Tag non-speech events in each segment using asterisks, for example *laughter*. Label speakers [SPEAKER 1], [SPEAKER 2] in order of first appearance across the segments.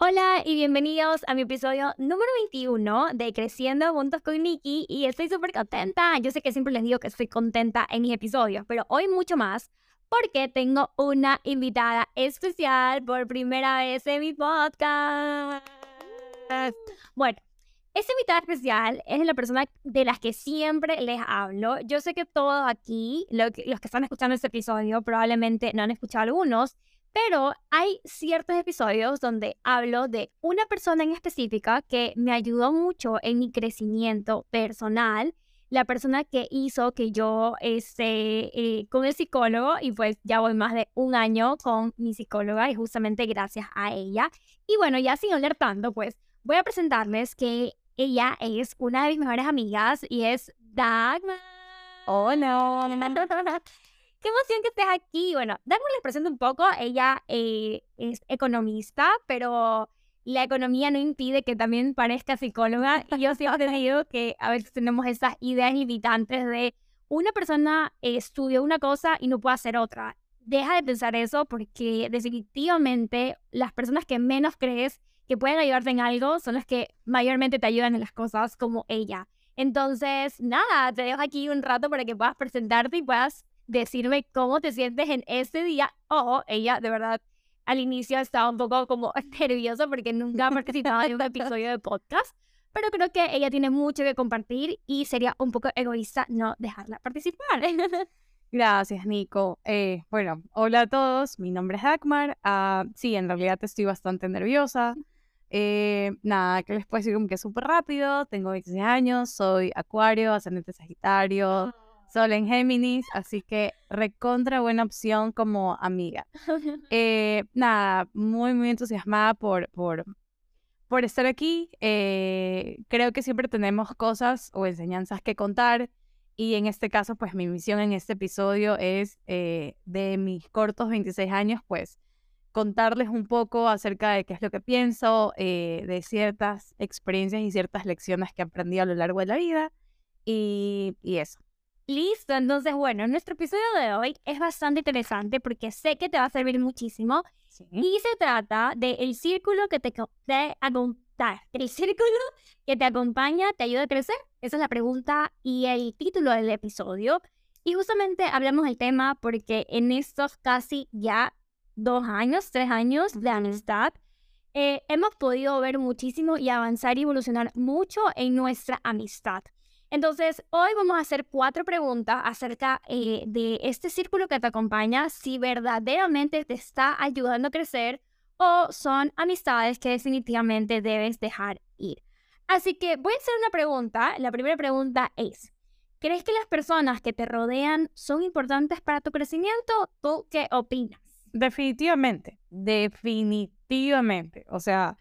[SPEAKER 1] Hola y bienvenidos a mi episodio número 21 de Creciendo Juntos con Nikki y estoy súper contenta. Yo sé que siempre les digo que estoy contenta en mis episodios, pero hoy mucho más porque tengo una invitada especial por primera vez en mi podcast. Bueno, esta invitada especial es la persona de las que siempre les hablo. Yo sé que todos aquí, los que están escuchando este episodio, probablemente no han escuchado algunos pero hay ciertos episodios donde hablo de una persona en específica que me ayudó mucho en mi crecimiento personal, la persona que hizo que yo esté eh, con el psicólogo y pues ya voy más de un año con mi psicóloga y justamente gracias a ella. Y bueno, ya sin alertando, pues voy a presentarles que ella es una de mis mejores amigas y es Dagmar.
[SPEAKER 2] Hola.
[SPEAKER 1] Qué emoción que estés aquí. Bueno, Dagmar les presento un poco. Ella eh, es economista, pero la economía no impide que también parezca psicóloga. Y yo siempre digo que a veces tenemos esas ideas limitantes de una persona estudia una cosa y no puede hacer otra. Deja de pensar eso porque definitivamente las personas que menos crees que pueden ayudarte en algo son las que mayormente te ayudan en las cosas como ella. Entonces, nada, te dejo aquí un rato para que puedas presentarte y puedas decirme cómo te sientes en ese día. O ella, de verdad, al inicio estaba un poco como *laughs* nerviosa porque nunca ha participado en un episodio de podcast, pero creo que ella tiene mucho que compartir y sería un poco egoísta no dejarla participar. *laughs*
[SPEAKER 2] Gracias, Nico. Eh, bueno, hola a todos, mi nombre es Dagmar. Ah, sí, en realidad estoy bastante nerviosa. Eh, nada, que les puedo decir como que súper rápido. Tengo 16 años, soy acuario, ascendente sagitario. Sol en Géminis, así que recontra buena opción como amiga. *laughs* Eh, nada, muy, muy entusiasmada por, por, por estar aquí. Eh, creo que siempre tenemos cosas o enseñanzas que contar. Y en este caso, pues mi misión en este episodio es eh, de mis cortos 26 años, pues contarles un poco acerca de qué es lo que pienso, de ciertas experiencias y ciertas lecciones que aprendí a lo largo de la vida. y eso.
[SPEAKER 1] Listo, entonces bueno, nuestro episodio de hoy es bastante interesante porque sé que te va a servir muchísimo y se trata del círculo que te, te el círculo que te acompaña, te ayuda a crecer. Esa es la pregunta y el título del episodio. Y justamente hablamos del tema porque en estos casi ya dos años, tres años de amistad, eh, hemos podido ver muchísimo y avanzar y evolucionar mucho en nuestra amistad. Entonces, hoy vamos a hacer cuatro preguntas acerca eh, de este círculo que te acompaña, si verdaderamente te está ayudando a crecer o son amistades que definitivamente debes dejar ir. Así que voy a hacer una pregunta. La primera pregunta es, ¿crees que las personas que te rodean son importantes para tu crecimiento? ¿Tú qué opinas?
[SPEAKER 2] Definitivamente, definitivamente. O sea,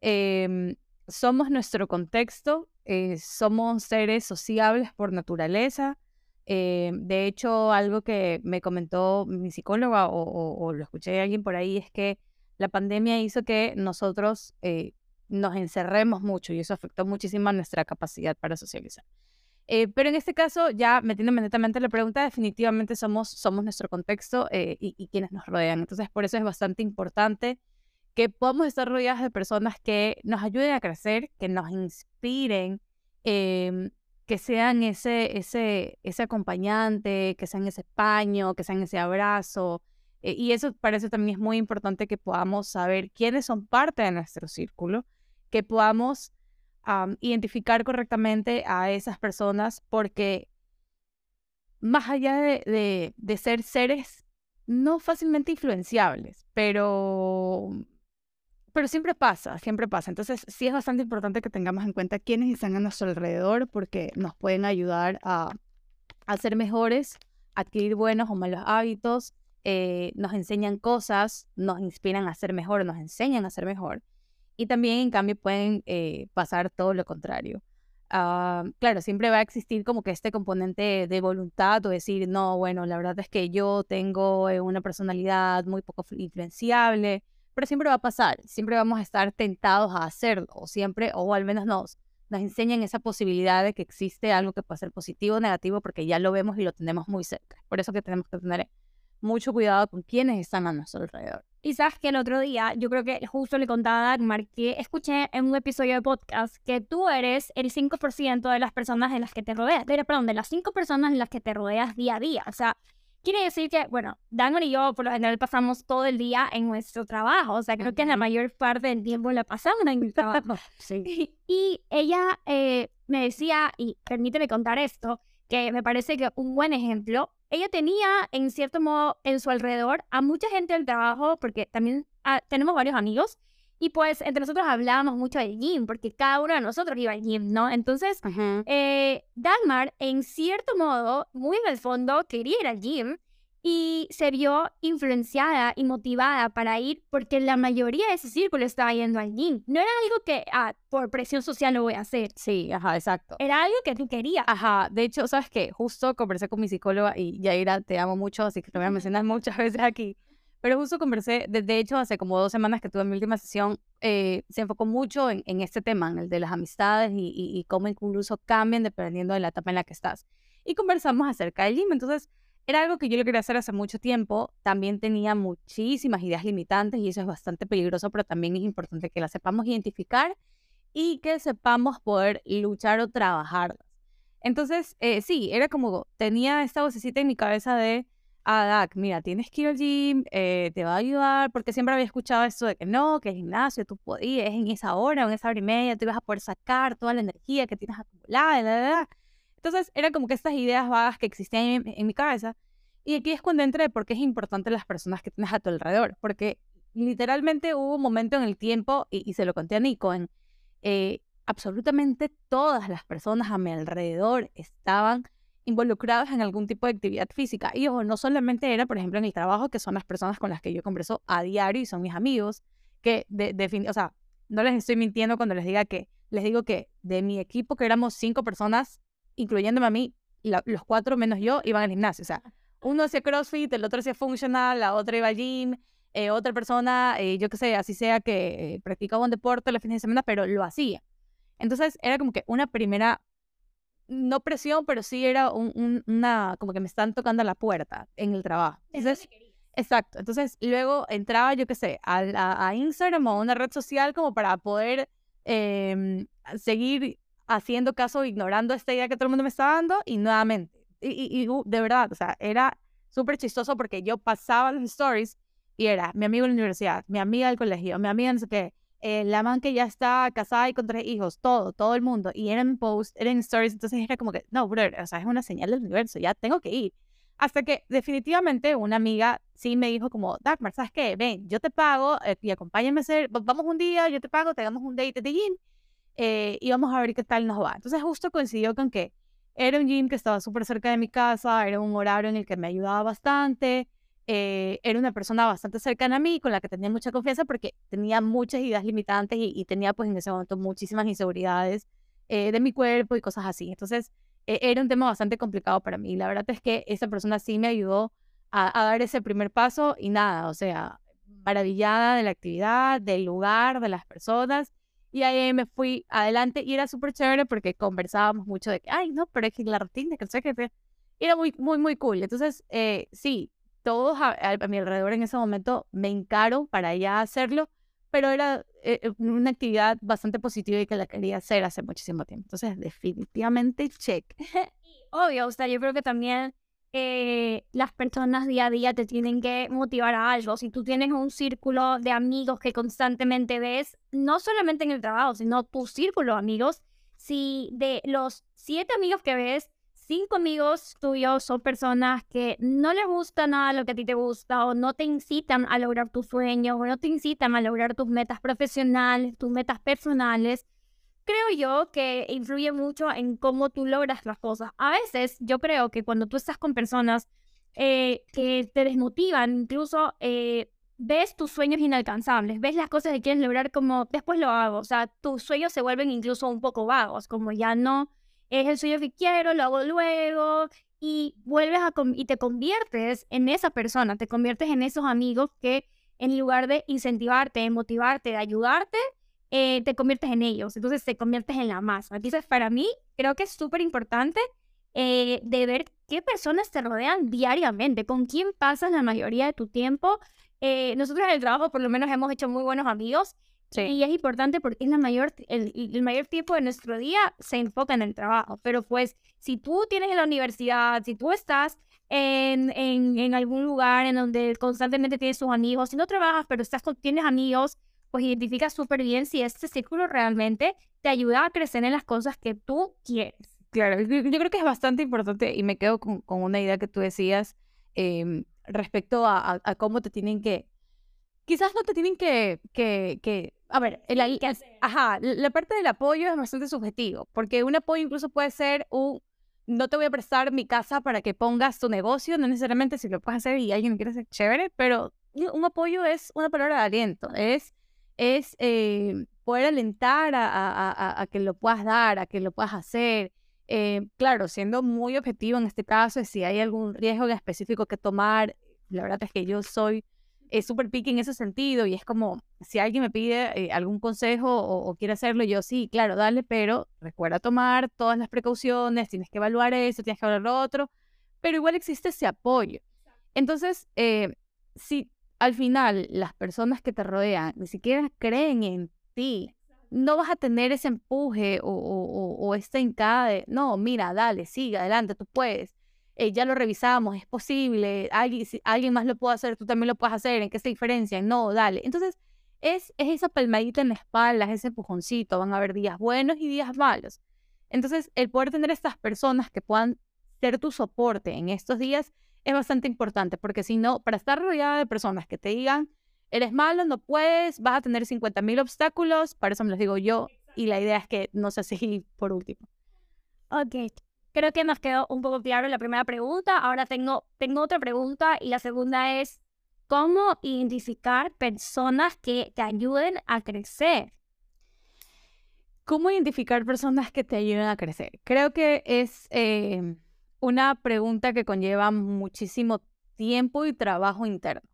[SPEAKER 2] em, somos nuestro contexto eh, somos seres sociables por naturaleza. Eh, de hecho, algo que me comentó mi psicóloga o, lo escuché de alguien por ahí es que la pandemia hizo que nosotros eh, nos encerremos mucho y eso afectó muchísimo nuestra capacidad para socializar. pero en este caso, ya metiendo inmediatamente la pregunta, definitivamente somos, somos nuestro contexto y, y, quienes nos rodean. Entonces, por eso es bastante importante que podamos estar rodeados de personas que nos ayuden a crecer, que nos inspiren, em, que sean ese, ese, ese acompañante, que sean ese paño, que sean ese abrazo. Eh, y eso parece también es muy importante que podamos saber quiénes son parte de nuestro círculo, que podamos identificar correctamente a esas personas, porque más allá de, de ser seres no fácilmente influenciables, pero pero siempre pasa, siempre pasa. Entonces sí es bastante importante que tengamos en cuenta quiénes están a nuestro alrededor porque nos pueden ayudar a, a ser mejores, adquirir buenos o malos hábitos, eh, nos enseñan cosas, nos inspiran a ser mejor, nos enseñan a ser mejor. Y también en cambio pueden eh, pasar todo lo contrario. Ah, claro, siempre va a existir como que este componente de voluntad o decir, no, bueno, la verdad es que yo tengo eh, una personalidad muy poco influenciable, pero siempre va a pasar, siempre vamos a estar tentados a hacerlo, o siempre, o al menos nos, nos enseñan esa posibilidad de que existe algo que puede ser positivo o negativo porque ya lo vemos y lo tenemos muy cerca. Por eso que tenemos que tener mucho cuidado con quienes están a nuestro alrededor.
[SPEAKER 1] Y sabes que el otro día, yo creo que justo le contaba a Dagmar que escuché en un episodio de podcast que tú eres el 5% de las personas en las que te rodeas, perdón, de las 5 personas en las que te rodeas día a día. O sea, quiere decir que, bueno, Dagmar y yo por lo general pasamos todo el día en nuestro trabajo. O sea, creo que la mayor parte del tiempo la pasamos en el trabajo. *laughs*
[SPEAKER 2] Sí.
[SPEAKER 1] Y ella eh, me decía, y permíteme contar esto, que me parece que un buen ejemplo ella tenía, en cierto modo, en su alrededor a mucha gente del trabajo, porque también ah, tenemos varios amigos, y pues entre nosotros hablábamos mucho del gym, porque cada uno de nosotros iba al gym, ¿no? Entonces, eh, Dagmar, en cierto modo, muy en el fondo, quería ir al gym, y se vio influenciada y motivada para ir porque la mayoría de ese círculo estaba yendo al gym. No era algo que ah, por presión social lo voy a hacer.
[SPEAKER 2] Sí, ajá, exacto.
[SPEAKER 1] Era algo que tú querías.
[SPEAKER 2] Ajá, de hecho, ¿sabes qué? Justo conversé con mi psicóloga y Yaira, te amo mucho, así que te voy a mencionar muchas veces aquí. Pero justo conversé, de, hecho, hace como dos semanas que tuve mi última sesión, eh, se enfocó mucho en, en, este tema, en el de las amistades y, y, y cómo incluso cambian dependiendo de la etapa en la que estás. Y conversamos acerca del gym. Entonces, era algo que yo lo quería hacer hace mucho tiempo. También tenía muchísimas ideas limitantes y eso es bastante peligroso, pero también es importante que las sepamos identificar y que sepamos poder luchar o trabajarlas. Entonces, eh, sí, era como, tenía esta vocecita en mi cabeza de, ah, mira, tienes que ir al gym, eh, te va a ayudar, porque siempre había escuchado esto de que no, que el gimnasio, tú podías, en esa hora en esa hora y media, te vas a poder sacar toda la energía que tienes acumulada, la, la, entonces, era como que estas ideas vagas que existían en, mi cabeza. Y aquí es cuando entré porque es importante las personas que tienes a tu alrededor. Porque literalmente hubo un momento en el tiempo, y, se lo conté a Nico, en eh, absolutamente todas las personas a mi alrededor estaban involucradas en algún tipo de actividad física. Y ojo, no solamente era, por ejemplo, en el trabajo, que son las personas con las que yo converso a diario y son mis amigos, que de, de o sea, no les estoy mintiendo cuando les diga que, les digo que de mi equipo, que éramos cinco personas, incluyéndome a mí, los cuatro menos yo iban al gimnasio. O sea, uno hacía CrossFit, el otro hacía Functional, la otra iba al gym, eh, otra persona, eh, yo qué sé, así sea que eh, practicaba un deporte los fines de semana, pero lo hacía. Entonces era como que una primera, no presión, pero sí era un, una, como que me están tocando la puerta en el trabajo. Entonces, exacto. Entonces luego entraba, yo qué sé, a, a, Instagram o a una red social como para poder em, seguir haciendo caso, ignorando esta idea que todo el mundo me estaba dando y nuevamente. Y, uh, de verdad, o sea, era súper chistoso porque yo pasaba los stories y era mi amigo de la universidad, mi amiga del colegio, mi amiga no sé qué, eh, la man que ya está casada y con tres hijos, todo, todo el mundo. Y eran posts, eran stories, entonces era como que, no, brother, o sea, es una señal del universo, ya tengo que ir. Hasta que definitivamente una amiga sí me dijo como, Dagmar, ¿sabes qué? Ven, yo te pago eh, y acompáñame a hacer, vamos un día, yo te pago, te un date de gym eh, y vamos a ver qué tal nos va. Entonces justo coincidió con que era un gym que estaba súper cerca de mi casa, era un horario en el que me ayudaba bastante, eh, era una persona bastante cercana a mí, con la que tenía mucha confianza porque tenía muchas ideas limitantes y, tenía pues en ese momento muchísimas inseguridades eh, de mi cuerpo y cosas así. Entonces era un tema bastante complicado para mí. La verdad es que esa persona sí me ayudó a, a dar ese primer paso y nada, o sea, maravillada de la actividad, del lugar, de las personas y ahí me fui adelante y era súper chévere porque conversábamos mucho de que, ay, no, pero es que la rutina, que no sé qué. Era muy, muy, muy cool. Entonces, eh, sí, todos a, mi alrededor en ese momento me encaro para ya hacerlo, pero era eh, eh, una actividad bastante positiva y que la quería hacer hace muchísimo tiempo. Entonces, definitivamente, check. *laughs*
[SPEAKER 1] Obvio, o sea, yo creo que también eh, las personas día a día te tienen que motivar a algo. Si tú tienes un círculo de amigos que constantemente ves, no solamente en el trabajo, sino tu círculo de amigos, si de los siete amigos que ves, cinco amigos tuyos son personas que no les gusta nada lo que a ti te gusta o no te incitan a lograr tus sueños o no te incitan a lograr tus metas profesionales, tus metas personales, creo yo que influye mucho en cómo tú logras las cosas. A veces yo creo que cuando tú estás con personas eh, que te desmotivan, incluso eh, ves tus sueños inalcanzables, ves las cosas que quieres lograr como después lo hago, o sea, tus sueños se vuelven incluso un poco vagos, como ya no es el sueño que quiero, lo hago luego y vuelves a y te conviertes en esa persona, te conviertes en esos amigos que en lugar de incentivarte, de motivarte, de ayudarte, eh, te conviertes en ellos, entonces te conviertes en la masa. Entonces, para mí, creo que es súper importante eh, de ver qué personas te rodean diariamente, con quién pasas la mayoría de tu tiempo eh, nosotros en el trabajo por lo menos hemos hecho muy buenos amigos
[SPEAKER 2] Sí.
[SPEAKER 1] y es importante porque es la mayor, el, el mayor tiempo de nuestro día se enfoca en el trabajo. Pero pues si tú tienes en la universidad, si tú estás en, en, en algún lugar en donde constantemente tienes tus amigos, si no trabajas pero estás con, tienes amigos, pues identifica súper bien si este círculo realmente te ayuda a crecer en las cosas que tú quieres.
[SPEAKER 2] Claro, yo, creo que es bastante importante y me quedo con, con una idea que tú decías em, respecto a, a- a cómo te tienen que, quizás no te tienen que, que, que a ver, el, al- ajá, la parte del apoyo es bastante subjetivo, porque un apoyo incluso puede ser un, no te voy a prestar mi casa para que pongas tu negocio, no necesariamente si lo puedes hacer y alguien quiere ser chévere, pero un, apoyo es una palabra de aliento, es, es eh, poder alentar a, a- a- a que lo puedas dar, a que lo puedas hacer. Eh, claro, siendo muy objetivo en este caso, si hay algún riesgo específico que tomar, la verdad es que yo soy eh, súper picky en ese sentido y es como, si alguien me pide eh, algún consejo o, quiere hacerlo, yo sí, claro, dale, pero recuerda tomar todas las precauciones, tienes que evaluar eso, tienes que evaluar lo otro, pero igual existe ese apoyo. Entonces, eh, si al final las personas que te rodean ni siquiera creen en ti, no vas a tener ese empuje o, o, o- esta no, mira, dale, sigue, adelante, tú puedes. Eh, ya lo revisamos, es posible, alguien, si alguien más lo puede hacer, tú también lo puedes hacer, ¿en qué se diferencian? No, dale. Entonces, es, es esa palmadita en la espalda, es ese empujoncito, van a haber días buenos y días malos. Entonces, el poder tener estas personas que puedan ser tu soporte en estos días es bastante importante, porque si no, para estar rodeada de personas que te digan, eres malo, no puedes, vas a tener 50 mil obstáculos, para eso me los digo yo, y la idea es que no sea así por último.
[SPEAKER 1] Ok, creo que nos quedó un poco claro la primera pregunta. Ahora tengo, tengo otra pregunta y la segunda es, ¿cómo identificar personas que te ayuden a crecer?
[SPEAKER 2] ¿Cómo identificar personas que te ayuden a crecer? Creo que es eh, una pregunta que conlleva muchísimo tiempo y trabajo interno.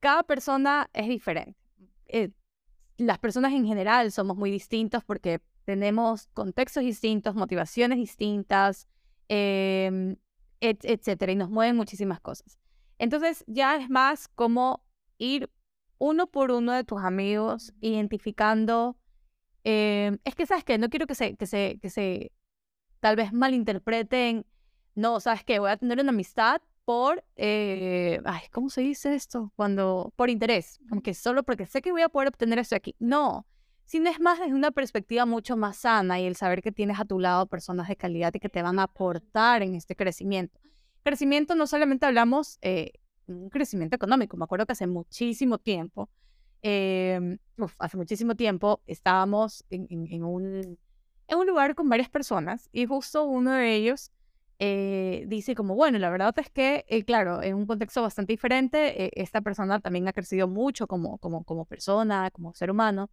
[SPEAKER 2] Cada persona es diferente. Eh, las personas en general somos muy distintos porque tenemos contextos distintos, motivaciones distintas, em, et- etcétera, y nos mueven muchísimas cosas. Entonces, ya es más como ir uno por uno de tus amigos, identificando. em, es que, ¿sabes qué? No quiero que se, que se, que se tal vez malinterpreten. No, ¿sabes qué? Voy a tener una amistad por, eh, ay, ¿cómo se dice esto? Cuando, por interés, como que solo porque sé que voy a poder obtener esto aquí. No, sino es más desde una perspectiva mucho más sana y el saber que tienes a tu lado personas de calidad y que te van a aportar en este crecimiento. Crecimiento no solamente hablamos eh, un crecimiento económico, me acuerdo que hace muchísimo tiempo, eh, hace muchísimo tiempo estábamos en un lugar con varias personas y justo uno de ellos eh, dice como, bueno, la verdad es que, eh, claro, en un contexto bastante diferente, eh, esta persona también ha crecido mucho como, como, como persona, como ser humano.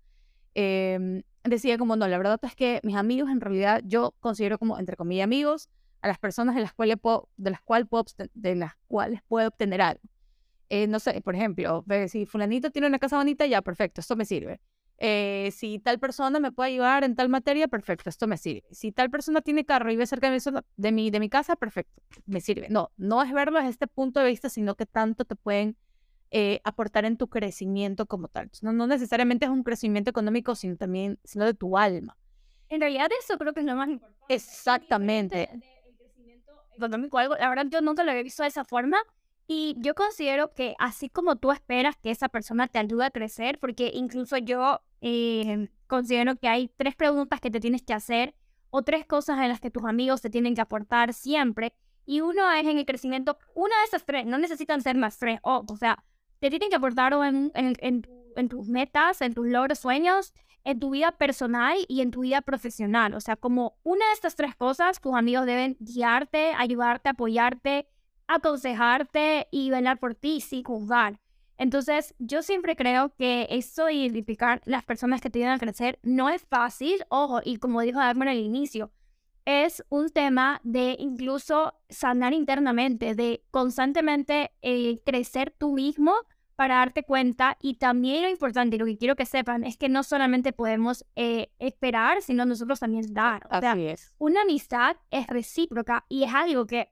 [SPEAKER 2] Em, decía como, no, la verdad es que mis amigos en realidad yo considero como, entre comillas, amigos a las personas de las cuales puedo, de las cuales puedo, de las cuales puedo obtener algo. Eh, no sé, por ejemplo, si fulanito tiene una casa bonita, ya, perfecto, esto me sirve. Eh, si tal persona me puede ayudar en tal materia, perfecto, esto me sirve. Si tal persona tiene carro y vive cerca de mi, de mi, de mi casa, perfecto, me sirve. No, no es verlo desde este punto de vista, sino que tanto te pueden eh, aportar en tu crecimiento como tal. No, no necesariamente es un crecimiento económico, sino también sino de tu alma.
[SPEAKER 1] En realidad eso creo que es lo más importante.
[SPEAKER 2] Exactamente.
[SPEAKER 1] económico algo, la verdad yo nunca lo había visto de esa forma y yo considero que así como tú esperas que esa persona te ayude a crecer, porque incluso yo eh, considero que hay tres preguntas que te tienes que hacer o tres cosas en las que tus amigos te tienen que aportar siempre y uno es en el crecimiento, una de esas tres, no necesitan ser más tres, o, o sea, te tienen que aportar en, en, en, en tus metas, en tus logros, sueños, en tu vida personal y en tu vida profesional. O sea, como una de estas tres cosas, tus amigos deben guiarte, ayudarte, apoyarte, aconsejarte y velar por ti sin juzgar. Entonces, yo siempre creo que esto de identificar las personas que te ayudan a crecer no es fácil, ojo, y como dijo Dagmar al inicio, es un tema de incluso sanar internamente, de constantemente eh, crecer tú mismo para darte cuenta y también lo importante y lo que quiero que sepan es que no solamente podemos eh, esperar, sino nosotros también dar. O sea,
[SPEAKER 2] Así es.
[SPEAKER 1] una amistad es recíproca y es algo que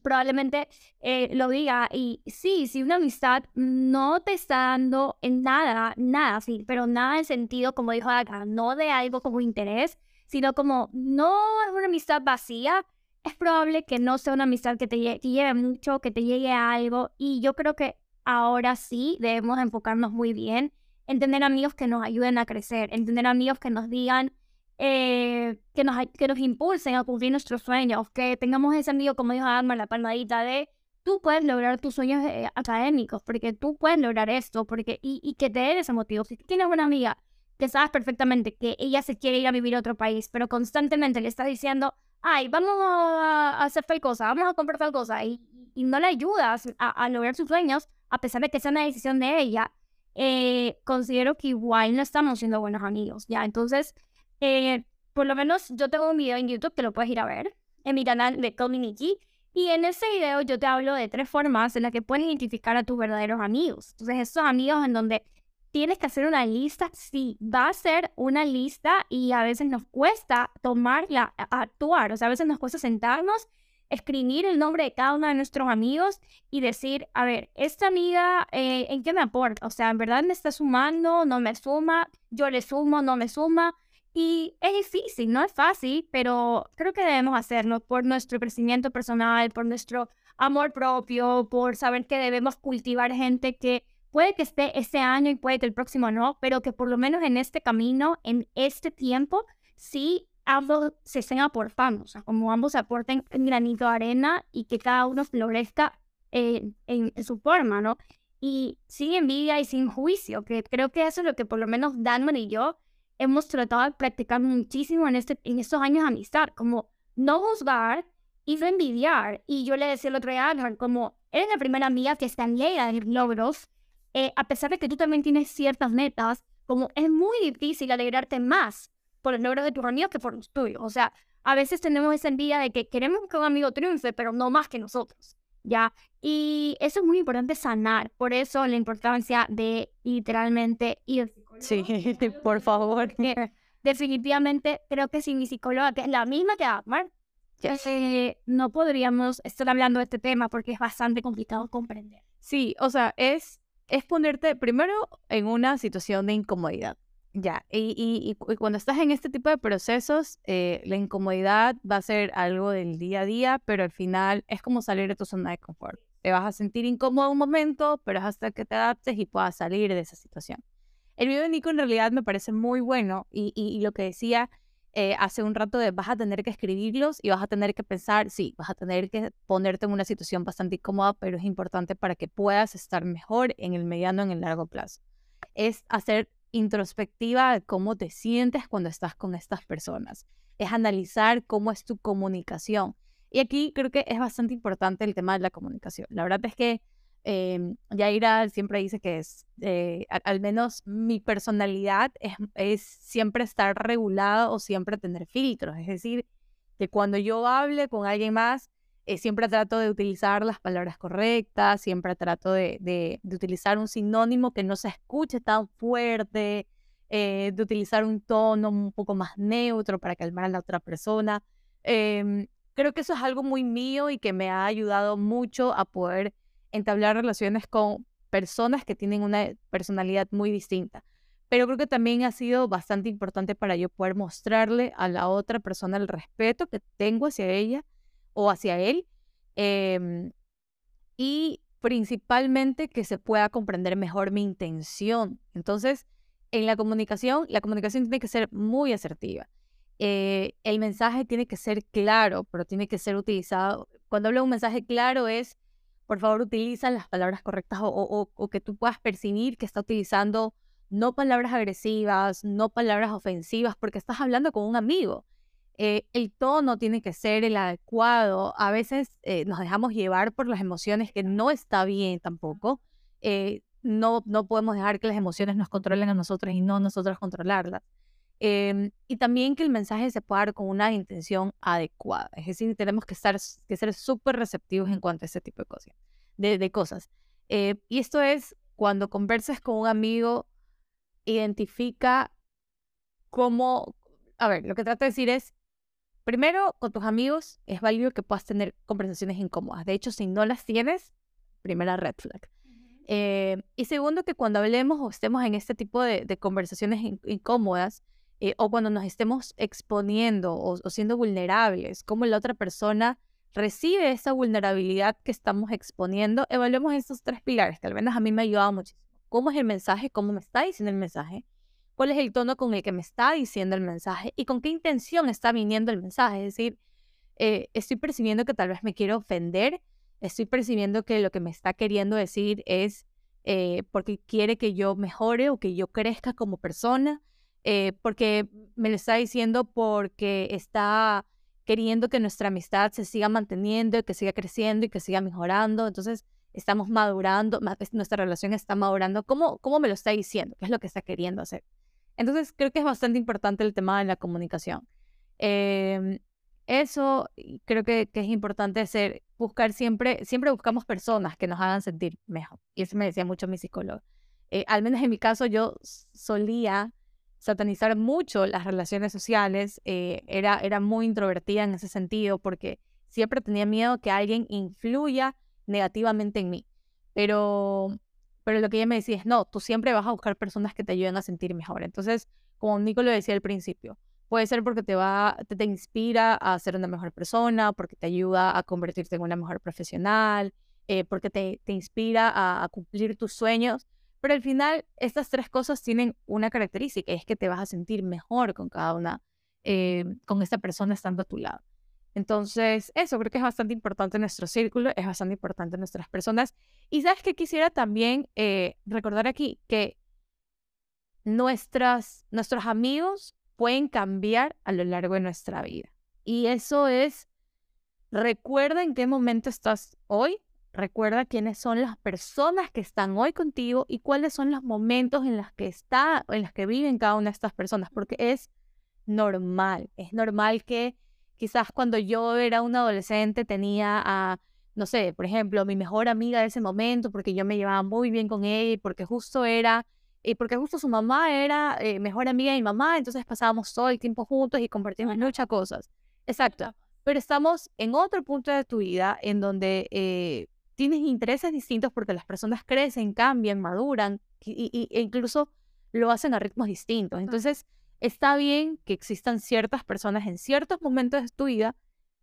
[SPEAKER 1] probablemente eh, lo diga. Y sí, si una amistad no te está dando en nada, nada, sí, pero nada en sentido, como dijo acá, no de algo como interés, sino como no es una amistad vacía, es probable que no sea una amistad que te, lleve mucho, que te llegue a algo. Y yo creo que ahora sí debemos enfocarnos muy bien en tener amigos que nos ayuden a crecer, en tener amigos que nos digan, eh, que, nos, que nos impulsen a cumplir nuestros sueños, que tengamos ese amigo, como dijo Alma, la palmadita de tú puedes lograr tus sueños eh, académicos, porque tú puedes lograr esto, porque, y, y que te dé ese motivo. Si tienes una amiga que sabes perfectamente que ella se quiere ir a vivir a otro país, pero constantemente le estás diciendo, ay, vamos a hacer tal cosa, vamos a comprar tal cosa, y, y no le ayudas a, lograr sus sueños, a pesar de que sea una decisión de ella, eh, considero que igual no estamos siendo buenos amigos, ¿ya? Entonces, eh, por lo menos yo tengo un video en YouTube que lo puedes ir a ver, en mi canal de Nikki, y en ese video yo te hablo de tres formas en las que puedes identificar a tus verdaderos amigos. Entonces, esos amigos en donde tienes que hacer una lista, sí, va a ser una lista y a veces nos cuesta tomarla, actuar, o sea, a veces nos cuesta sentarnos, escribir el nombre de cada uno de nuestros amigos y decir, a ver, esta amiga, eh, ¿en qué me aporta? O sea, ¿en verdad me está sumando? ¿No me suma? ¿Yo le sumo? ¿No me suma? Y es difícil, no es fácil, pero creo que debemos hacerlo por nuestro crecimiento personal, por nuestro amor propio, por saber que debemos cultivar gente que puede que esté ese año y puede que el próximo no, pero que por lo menos en este camino, en este tiempo, sí ambos se estén aportando, o sea, como ambos aporten granito de arena y que cada uno florezca en, su forma, ¿no? Y sin envidia y sin juicio, que creo que eso es lo que por lo menos Danman y yo hemos tratado de practicar muchísimo en, este, en estos años de amistad, como no juzgar y no envidiar. Y yo le decía el otro día a como, eres la primera amiga que está en de logros, eh, a pesar de que tú también tienes ciertas metas, como es muy difícil alegrarte más por los logros de tus amigos que por los tuyos. O sea, a veces tenemos esa envidia de que queremos que un amigo triunfe, pero no más que nosotros, ¿ya? Y eso es muy importante sanar. Por eso la importancia de literalmente ir
[SPEAKER 2] Sí, *laughs* por favor.
[SPEAKER 1] definitivamente creo que si mi psicóloga, que es la misma que Amar, eh, no podríamos estar hablando de este tema porque es bastante complicado comprender.
[SPEAKER 2] Sí, o sea, es es ponerte primero en una situación de incomodidad. Ya, y, y, y, cuando estás en este tipo de procesos, eh, la incomodidad va a ser algo del día a día, pero al final es como salir de tu zona de confort. Te vas a sentir incómodo un momento, pero es hasta que te adaptes y puedas salir de esa situación. El video de Nico en realidad me parece muy bueno y, y lo que decía eh, hace un rato de vas a tener que escribirlos y vas a tener que pensar, sí, vas a tener que ponerte en una situación bastante incómoda, pero es importante para que puedas estar mejor en el mediano, en el largo plazo. Es hacer introspectiva de cómo te sientes cuando estás con estas personas. Es analizar cómo es tu comunicación. Y aquí creo que es bastante importante el tema de la comunicación. La verdad es que eh, Yaira siempre dice que es, eh, al, menos mi personalidad es, es, siempre estar regulada o siempre tener filtros. Es decir, que cuando yo hable con alguien más, eh, siempre trato de utilizar las palabras correctas, siempre trato de, de, utilizar un sinónimo que no se escuche tan fuerte, eh, de utilizar un tono un poco más neutro para calmar a la otra persona. Em, creo que eso es algo muy mío y que me ha ayudado mucho a poder entablar relaciones con personas que tienen una personalidad muy distinta. Pero creo que también ha sido bastante importante para yo poder mostrarle a la otra persona el respeto que tengo hacia ella o hacia él. Em, y principalmente que se pueda comprender mejor mi intención. Entonces, en la comunicación, la comunicación tiene que ser muy asertiva. Eh, el mensaje tiene que ser claro, pero tiene que ser utilizado. Cuando hablo de un mensaje claro es por favor utiliza las palabras correctas o, que tú puedas percibir que está utilizando no palabras agresivas, no palabras ofensivas, porque estás hablando con un amigo. Eh, el tono tiene que ser el adecuado. A veces eh, nos dejamos llevar por las emociones, que no está bien tampoco. Eh, no, no podemos dejar que las emociones nos controlen a nosotros y no nosotros controlarlas. Em, y también que el mensaje se pueda dar con una intención adecuada. Es decir, tenemos que, estar, que ser súper receptivos en cuanto a ese tipo de cosas. De, cosas. Eh, y esto es cuando converses con un amigo, identifica cómo, a ver, lo que trato de decir es, primero, con tus amigos es válido que puedas tener conversaciones incómodas. De hecho, si no las tienes, primera red flag. Eh, y segundo, que cuando hablemos o estemos en este tipo de, conversaciones incómodas eh, o cuando nos estemos exponiendo o, siendo vulnerables, cómo la otra persona recibe esa vulnerabilidad que estamos exponiendo, evaluemos estos tres pilares, que al menos a mí me ha ayudado muchísimo. ¿Cómo es el mensaje? ¿Cómo me está diciendo el mensaje? ¿Cuál es el tono con el que me está diciendo el mensaje? ¿Y con qué intención está viniendo el mensaje? Es decir, eh, estoy percibiendo que tal vez me quiero ofender estoy percibiendo que lo que me está queriendo decir es eh, porque quiere que yo mejore o que yo crezca como persona, eh, porque me lo está diciendo porque está queriendo que nuestra amistad se siga manteniendo, que siga creciendo y que siga mejorando. Entonces, estamos madurando, nuestra relación está madurando. ¿Cómo, ¿Cómo me lo está diciendo? ¿Qué es lo que está queriendo hacer? Entonces, creo que es bastante importante el tema de la comunicación. Em, eso creo que, es importante hacer, buscar siempre, siempre buscamos personas que nos hagan sentir mejor. Y eso me decía mucho mi psicólogo. Eh, al menos en mi caso, yo solía satanizar mucho las relaciones sociales, eh, era, era muy introvertida en ese sentido porque siempre tenía miedo que alguien influya negativamente en mí. Pero, pero lo que ella me decía es, no, tú siempre vas a buscar personas que te ayuden a sentir mejor. Entonces, como Nico lo decía al principio, Puede ser porque te va, te, inspira a ser una mejor persona, porque te ayuda a convertirte en una mejor profesional, eh, porque te, te inspira a, cumplir tus sueños. Pero al final, estas tres cosas tienen una característica, es que te vas a sentir mejor con cada una, eh, con esta persona estando a tu lado. Entonces, eso creo que es bastante importante en nuestro círculo, es bastante importante en nuestras personas. Y sabes que quisiera también eh, recordar aquí que nuestras, nuestros amigos pueden cambiar a lo largo de nuestra vida. Y eso es, recuerda en qué momento estás hoy, recuerda quiénes son las personas que están hoy contigo y cuáles son los momentos en los que está, en los que viven cada una de estas personas, porque es normal, es normal que quizás cuando yo era una adolescente tenía a no sé, por ejemplo, mi mejor amiga de ese momento, porque yo me llevaba muy bien con ella y porque justo era y porque justo su mamá era eh, mejor amiga de mi mamá, entonces pasábamos todo el tiempo juntos y compartimos muchas cosas. Exacto. Pero estamos en otro punto de tu vida en donde eh, tienes intereses distintos porque las personas crecen, cambian, maduran y, e incluso lo hacen a ritmos distintos. Entonces, está bien que existan ciertas personas en ciertos momentos de tu vida,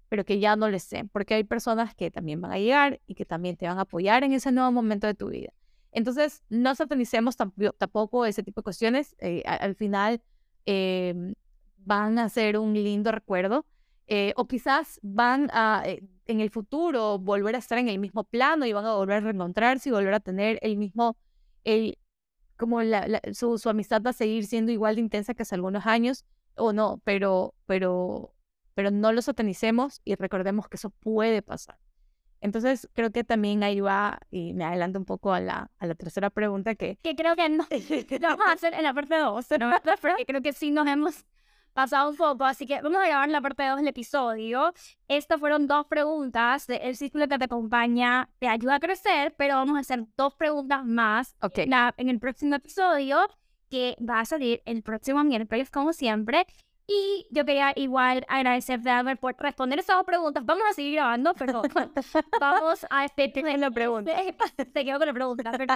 [SPEAKER 2] pero que ya no les sean, porque hay personas que también van a llegar y que también te van a apoyar en ese nuevo momento de tu vida. Entonces, no satanicemos tampoco ese tipo de cuestiones. Eh, al final em, van a ser un lindo recuerdo. Eh, o quizás van a, eh, en el futuro, volver a estar en el mismo plano y van a volver a reencontrarse y volver a tener el mismo, el, como la, su, su, amistad va a seguir siendo igual de intensa que hace algunos años, o no, pero, pero, pero no lo satanicemos y recordemos que eso puede pasar. Entonces, creo que también ahí va, y me adelanto un poco a la, a la tercera pregunta que...
[SPEAKER 1] Que creo que no *laughs* lo vamos a hacer en la parte 2, pero *laughs* creo que sí nos hemos pasado un poco, así que vamos a grabar la parte 2 del episodio. Estas fueron dos preguntas del ciclo que te acompaña, te ayuda a crecer, pero vamos a hacer dos preguntas más
[SPEAKER 2] okay.
[SPEAKER 1] en el próximo episodio que va a salir el próximo miércoles, como siempre. Y yo quería igual agradecerte, Albert, por responder esas dos preguntas. Vamos a seguir grabando, pero *laughs* vamos a este...
[SPEAKER 2] la. *laughs*
[SPEAKER 1] Te quedo con la pregunta, pero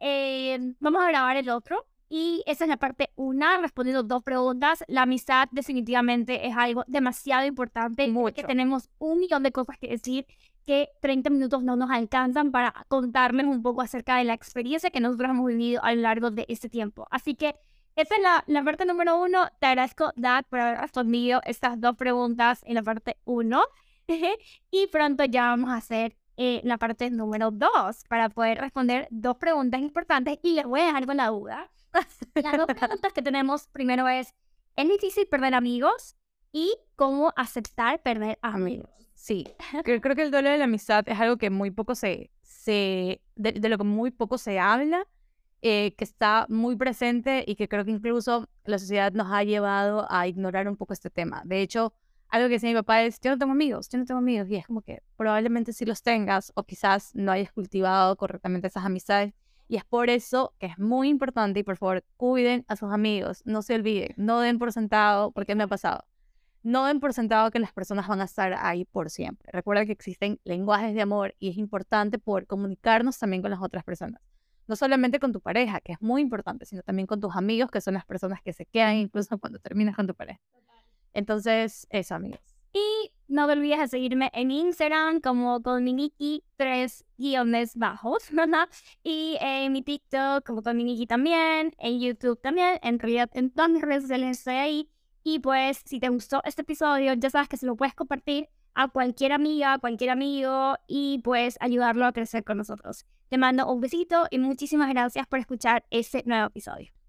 [SPEAKER 1] eh, vamos a grabar el otro. Y esa es la parte una, respondiendo dos preguntas. La amistad definitivamente es algo demasiado importante.
[SPEAKER 2] Mucho.
[SPEAKER 1] Que tenemos un millón de cosas que decir que 30 minutos no nos alcanzan para contarles un poco acerca de la experiencia que nosotros hemos vivido a lo largo de este tiempo. Así que esa es la, la, parte número uno. Te agradezco, Dad, por haber respondido estas dos preguntas en la parte uno. *laughs* y pronto ya vamos a hacer eh, la parte número dos para poder responder dos preguntas importantes. Y les voy a dejar con la duda. *laughs* Las dos preguntas que tenemos primero es, ¿es difícil perder amigos? Y cómo aceptar perder amigos.
[SPEAKER 2] Sí, creo, que el duelo de la amistad es algo que muy poco se, se de lo que muy poco se habla eh, que está muy presente y que creo que incluso la sociedad nos ha llevado a ignorar un poco este tema. De hecho, algo que decía mi papá es, yo no tengo amigos, yo no tengo amigos, y es como que probablemente sí los tengas o quizás no hayas cultivado correctamente esas amistades. Y es por eso que es muy importante y por favor cuiden a sus amigos, no se olviden, no den por sentado porque me ha pasado. no den por sentado que las personas van a estar ahí por siempre. Recuerda que existen lenguajes de amor y es importante poder comunicarnos también con las otras personas. No solamente con tu pareja, que es muy importante, sino también con tus amigos, que son las personas que se quedan incluso cuando terminas con tu pareja. Entonces, eso, amigos.
[SPEAKER 1] Y no te olvides de seguirme en Instagram como con Miniki, tres guiones bajos, *laughs* ¿verdad? Y en mi TikTok como con Miniki también, en YouTube también, en realidad en todas mis redes sociales estoy ahí. Y pues, si te gustó este episodio, ya sabes que se lo puedes compartir a cualquier amiga, cualquier amigo y pues ayudarlo a crecer con nosotros. Te mando un besito y muchísimas gracias por escuchar este nuevo episodio.